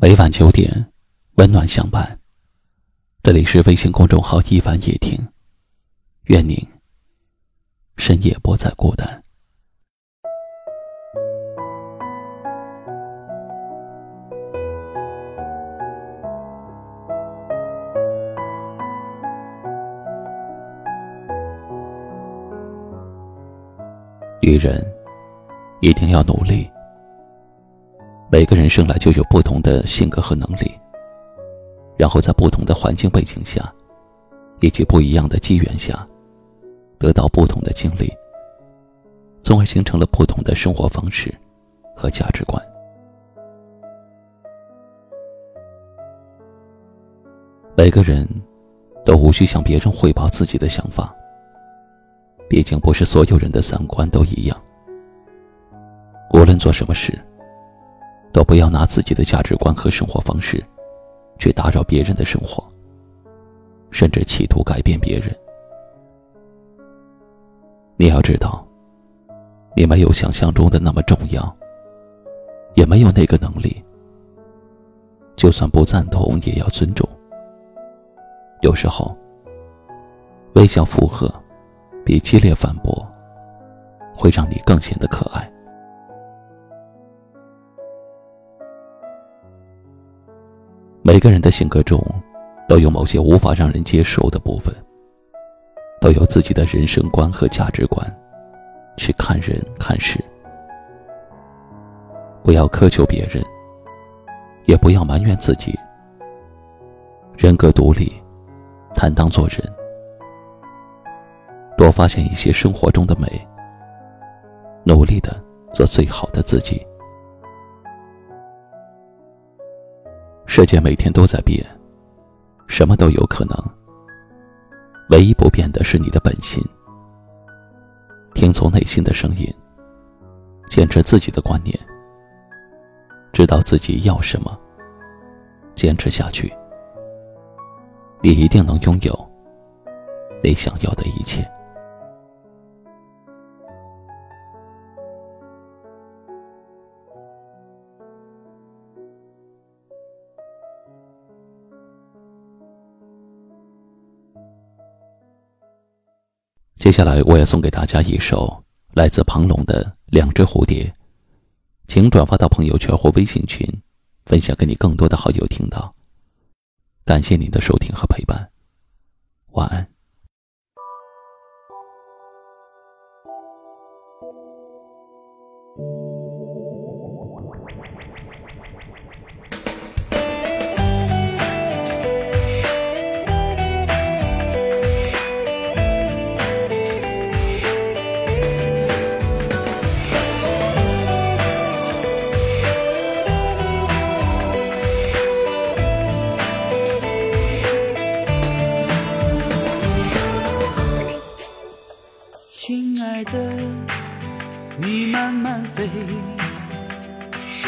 每晚九点，温暖相伴。这里是微信公众号“一凡夜听”，愿您深夜不再孤单。女人一定要努力。每个人生来就有不同的性格和能力，然后在不同的环境背景下，以及不一样的机缘下，得到不同的经历，从而形成了不同的生活方式和价值观。每个人都无需向别人汇报自己的想法，毕竟不是所有人的三观都一样。无论做什么事。都不要拿自己的价值观和生活方式，去打扰别人的生活，甚至企图改变别人。你要知道，你没有想象中的那么重要，也没有那个能力。就算不赞同，也要尊重。有时候，微笑附和，比激烈反驳，会让你更显得可爱。每个人的性格中，都有某些无法让人接受的部分，都有自己的人生观和价值观，去看人看事。不要苛求别人，也不要埋怨自己。人格独立，坦荡做人，多发现一些生活中的美，努力的做最好的自己。世界每天都在变，什么都有可能。唯一不变的是你的本心。听从内心的声音，坚持自己的观念，知道自己要什么，坚持下去，你一定能拥有你想要的一切。接下来，我要送给大家一首来自庞龙的《两只蝴蝶》，请转发到朋友圈或微信群，分享给你更多的好友听到。感谢您的收听和陪伴，晚安。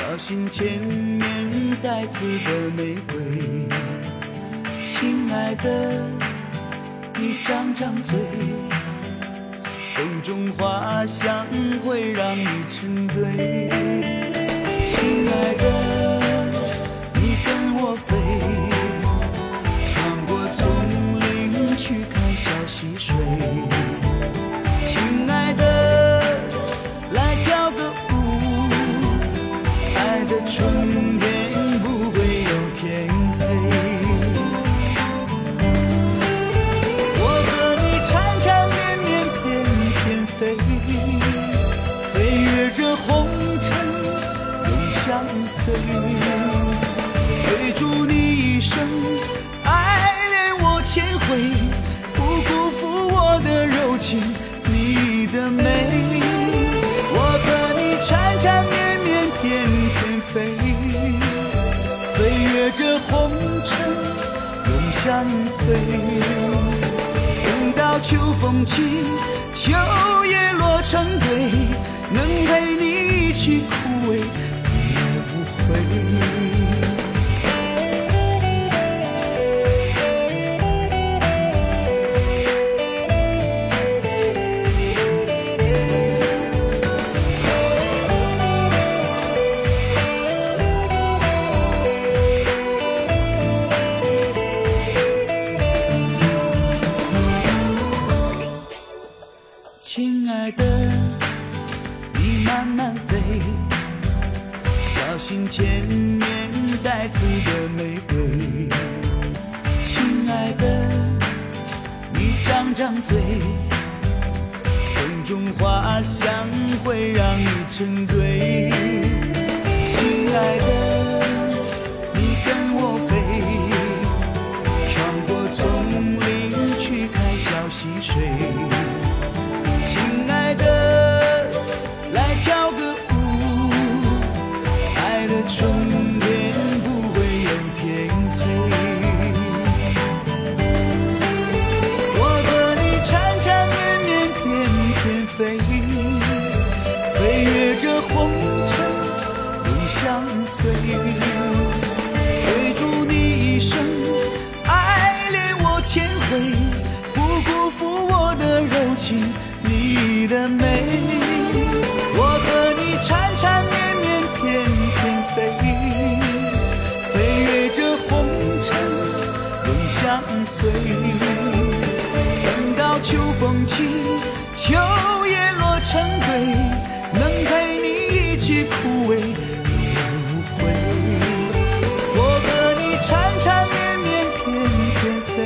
小心前面带刺的玫瑰。亲爱的，你张张嘴，风中花香会让你沉醉。亲爱的，你跟我飞，穿过丛林去看小溪水。亲爱的，来跳个春天不会有天黑，我和你缠缠绵绵翩翩飞，飞越这红尘永相随，追逐你一生爱恋我千回，不辜负我的柔情，你的美。等到秋风起，秋叶落成堆，能陪你一起枯萎。也不悔的你慢慢飞小心前面带刺的玫瑰亲爱的你张张嘴风中花香会让你沉醉亲爱的你跟我飞穿过丛林去看小溪水随。等到秋风起，秋叶落成堆，能陪你一起枯萎也无悔。我和你缠缠绵绵，翩翩飞，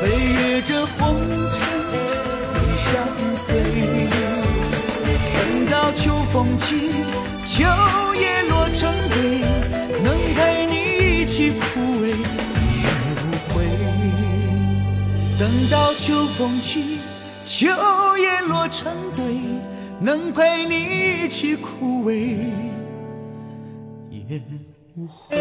飞越这红尘永相随。等到秋风起，秋叶落成堆，能陪你一起枯萎等到秋风起，秋叶落成堆，能陪你一起枯萎也无悔。